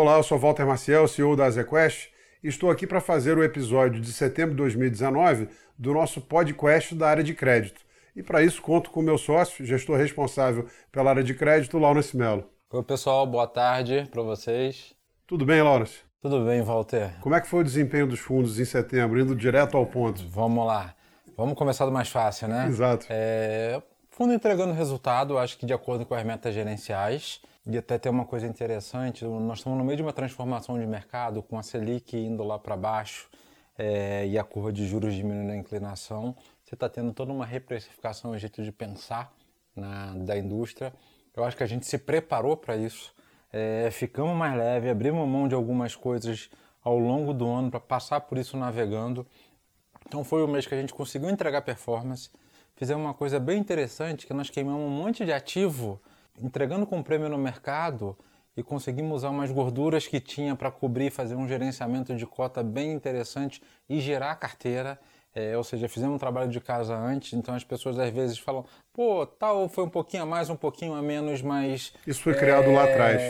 Olá, eu sou Walter Maciel, CEO da Azequest, e estou aqui para fazer o episódio de setembro de 2019 do nosso podcast da área de crédito. E para isso conto com o meu sócio, gestor responsável pela área de crédito, Laurence Mello. Oi, pessoal, boa tarde para vocês. Tudo bem, Laurence? Tudo bem, Walter. Como é que foi o desempenho dos fundos em setembro, indo direto ao ponto? Vamos lá. Vamos começar do mais fácil, né? Exato. É, fundo entregando resultado, acho que de acordo com as metas gerenciais. E até tem uma coisa interessante, nós estamos no meio de uma transformação de mercado, com a Selic indo lá para baixo é, e a curva de juros diminuindo a inclinação. Você está tendo toda uma reprecificação, um jeito de pensar na, da indústria. Eu acho que a gente se preparou para isso. É, ficamos mais leve, abrimos mão de algumas coisas ao longo do ano para passar por isso navegando. Então foi o mês que a gente conseguiu entregar performance. Fizemos uma coisa bem interessante, que nós queimamos um monte de ativo entregando com prêmio no mercado e conseguimos usar umas gorduras que tinha para cobrir, fazer um gerenciamento de cota bem interessante e gerar carteira. É, ou seja, fizemos um trabalho de casa antes, então as pessoas às vezes falam, pô, tal foi um pouquinho a mais, um pouquinho a menos, mas. Isso foi criado é, lá atrás.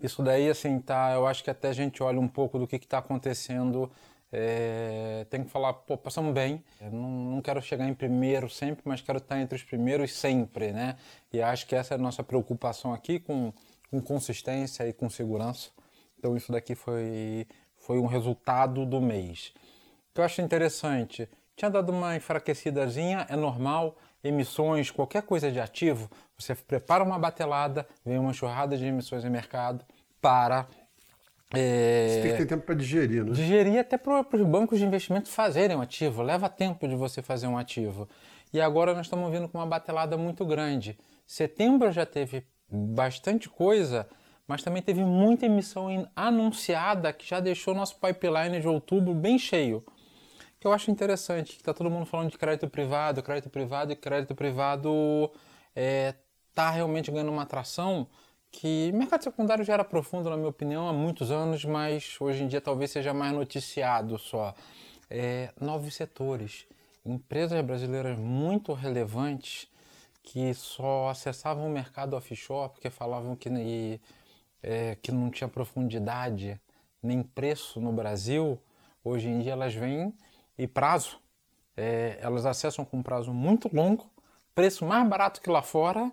Isso daí, assim, tá. Eu acho que até a gente olha um pouco do que está acontecendo é, tem que falar, pô, passamos bem. Eu não, não quero chegar em primeiro sempre, mas quero estar entre os primeiros sempre, né? E acho que essa é a nossa preocupação aqui com, com consistência e com segurança. Então isso daqui foi, foi um resultado do mês. O que eu acho interessante, tinha dado uma enfraquecidazinha, é normal, emissões, qualquer coisa de ativo, você prepara uma batelada, vem uma churrada de emissões em mercado, para é... Você tem que ter tempo para digerir, né? Digerir até para os bancos de investimento fazerem um ativo. Leva tempo de você fazer um ativo. E agora nós estamos vindo com uma batelada muito grande. Setembro já teve bastante coisa, mas também teve muita emissão anunciada que já deixou nosso pipeline de outubro bem cheio. Que eu acho interessante, que está todo mundo falando de crédito privado, crédito privado e crédito privado está é, tá realmente ganhando uma atração que mercado secundário já era profundo, na minha opinião, há muitos anos, mas hoje em dia talvez seja mais noticiado só. É, novos setores, empresas brasileiras muito relevantes que só acessavam o mercado offshore porque falavam que, é, que não tinha profundidade nem preço no Brasil, hoje em dia elas vêm e prazo. É, elas acessam com prazo muito longo, preço mais barato que lá fora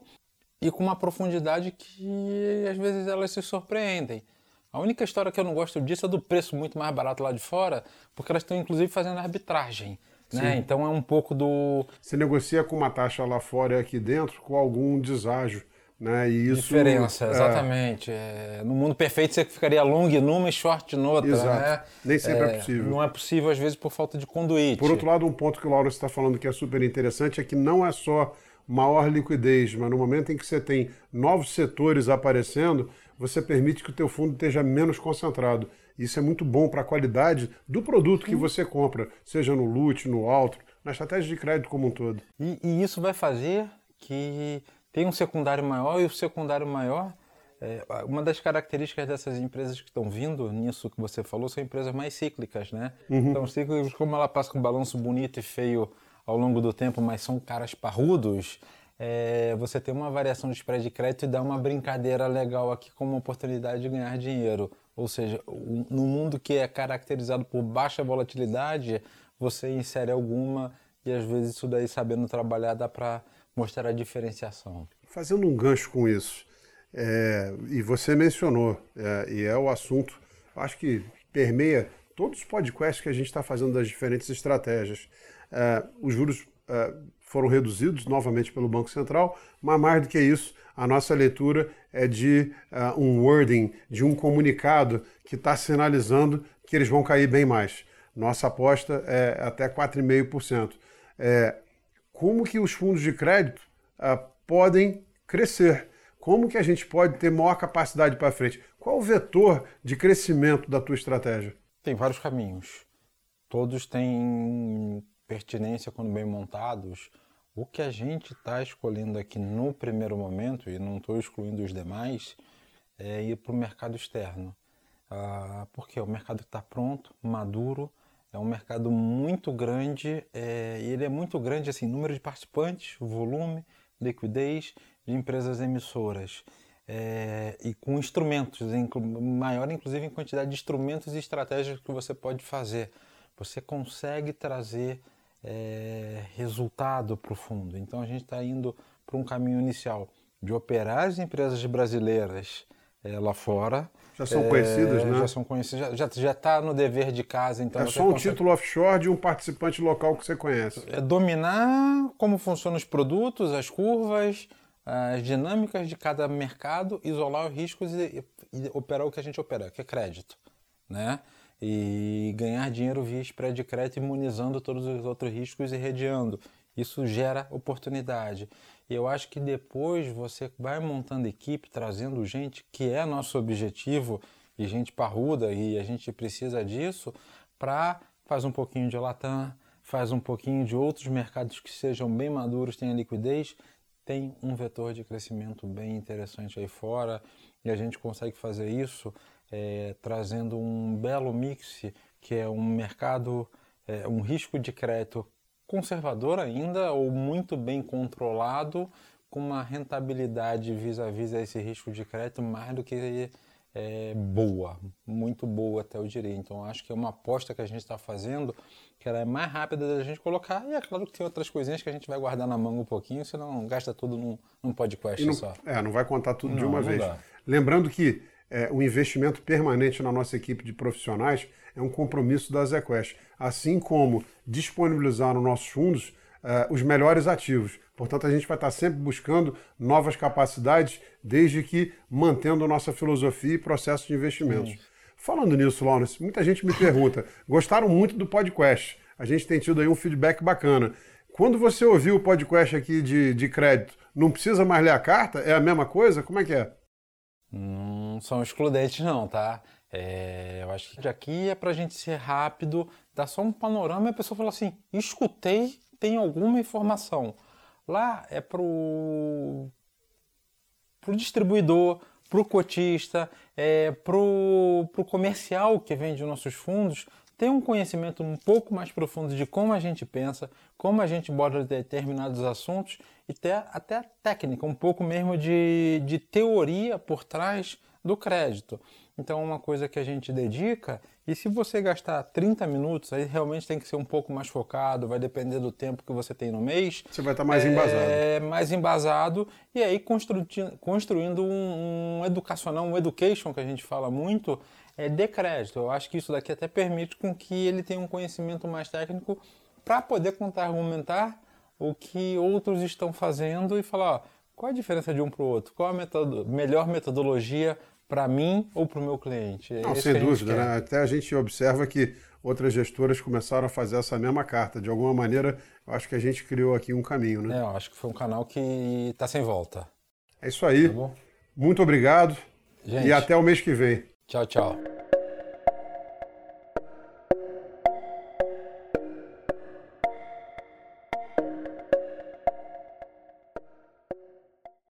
e com uma profundidade que às vezes elas se surpreendem. A única história que eu não gosto disso é do preço muito mais barato lá de fora, porque elas estão inclusive fazendo arbitragem. Né? Então é um pouco do. Você negocia com uma taxa lá fora e aqui dentro com algum deságio. Né? E isso, Diferença, é... exatamente. É... No mundo perfeito você ficaria long numa e short noutra. Exato. Né? Nem sempre é... é, possível. Não é possível, às vezes, por falta de conduíte. Por outro lado, um ponto que o Lauro está falando que é super interessante é que não é só maior liquidez, mas no momento em que você tem novos setores aparecendo, você permite que o teu fundo esteja menos concentrado. Isso é muito bom para a qualidade do produto que você compra, seja no LUT, no Altro, na estratégia de crédito como um todo. E, e isso vai fazer que tenha um secundário maior e o secundário maior é, uma das características dessas empresas que estão vindo nisso que você falou são empresas mais cíclicas, né? Uhum. Então, cíclicas, como ela passa com um balanço bonito e feio ao longo do tempo, mas são caras parrudos, é, você tem uma variação de spread de crédito e dá uma brincadeira legal aqui como uma oportunidade de ganhar dinheiro. Ou seja, no mundo que é caracterizado por baixa volatilidade, você insere alguma e às vezes isso daí sabendo trabalhar dá para mostrar a diferenciação. Fazendo um gancho com isso, é, e você mencionou, é, e é o assunto, acho que permeia todos os podcasts que a gente está fazendo das diferentes estratégias. É, os juros é, foram reduzidos novamente pelo Banco Central, mas mais do que isso, a nossa leitura é de uh, um wording, de um comunicado que está sinalizando que eles vão cair bem mais. Nossa aposta é até 4,5%. É, como que os fundos de crédito uh, podem crescer? Como que a gente pode ter maior capacidade para frente? Qual o vetor de crescimento da tua estratégia? Tem vários caminhos. Todos têm pertinência quando bem montados. O que a gente está escolhendo aqui no primeiro momento, e não estou excluindo os demais, é ir para o mercado externo. Ah, porque o mercado está pronto, maduro, é um mercado muito grande, é, e ele é muito grande assim, número de participantes, volume, liquidez de empresas emissoras. é, e com instrumentos, maior inclusive em quantidade de instrumentos e estratégias que você pode fazer. Você consegue trazer é, resultado para o fundo. Então a gente está indo para um caminho inicial de operar as empresas brasileiras é, lá fora. Já são é, conhecidas, né? Já são conhecidas, já está já, tá no dever de casa. Então é só um consegue... título offshore de um participante local que você conhece. É dominar como funcionam os produtos, as curvas, as dinâmicas de cada mercado, isolar os riscos e, e operar o que a gente opera, que é crédito, né? E ganhar dinheiro via spread de crédito, imunizando todos os outros riscos e redeando. Isso gera oportunidade. E eu acho que depois você vai montando equipe, trazendo gente, que é nosso objetivo, e gente parruda, e a gente precisa disso, para fazer um pouquinho de Latam, faz um pouquinho de outros mercados que sejam bem maduros, tenham liquidez, tem um vetor de crescimento bem interessante aí fora e a gente consegue fazer isso é, trazendo um belo mix que é um mercado, é, um risco de crédito conservador ainda ou muito bem controlado com uma rentabilidade vis-à-vis -vis a esse risco de crédito mais do que é, boa, muito boa até eu diria. Então acho que é uma aposta que a gente está fazendo que ela é mais rápida da gente colocar e é claro que tem outras coisinhas que a gente vai guardar na manga um pouquinho, senão gasta tudo num, num podcast não, só. É, não vai contar tudo não, de uma vez. Dá. Lembrando que é, o investimento permanente na nossa equipe de profissionais é um compromisso da ZQuest, assim como disponibilizar nos nossos fundos é, os melhores ativos. Portanto, a gente vai estar sempre buscando novas capacidades, desde que mantendo a nossa filosofia e processo de investimentos. Falando nisso, Lawrence, muita gente me pergunta: gostaram muito do podcast? A gente tem tido aí um feedback bacana. Quando você ouviu o podcast aqui de, de crédito, não precisa mais ler a carta? É a mesma coisa? Como é que é? Não são excludentes, não, tá? É, eu acho que aqui é para a gente ser rápido, dar só um panorama e a pessoa fala assim: escutei, tem alguma informação. Lá é pro, pro distribuidor, pro cotista, é, pro, pro comercial que vende nossos fundos, ter um conhecimento um pouco mais profundo de como a gente pensa, como a gente aborda determinados assuntos e ter até a técnica, um pouco mesmo de, de teoria por trás do crédito. Então é uma coisa que a gente dedica e se você gastar 30 minutos, aí realmente tem que ser um pouco mais focado, vai depender do tempo que você tem no mês. Você vai estar mais é, embasado. É, mais embasado e aí constru, construindo um, um educacional, um education que a gente fala muito, é de crédito. Eu acho que isso daqui até permite com que ele tenha um conhecimento mais técnico para poder contar, argumentar o que outros estão fazendo e falar, ó, qual a diferença de um para o outro? Qual a metodo melhor metodologia para mim ou para o meu cliente. É Não, sem dúvida, né? Até a gente observa que outras gestoras começaram a fazer essa mesma carta. De alguma maneira, eu acho que a gente criou aqui um caminho, né? É, eu acho que foi um canal que está sem volta. É isso aí. Tá Muito obrigado. Gente, e até o mês que vem. Tchau, tchau.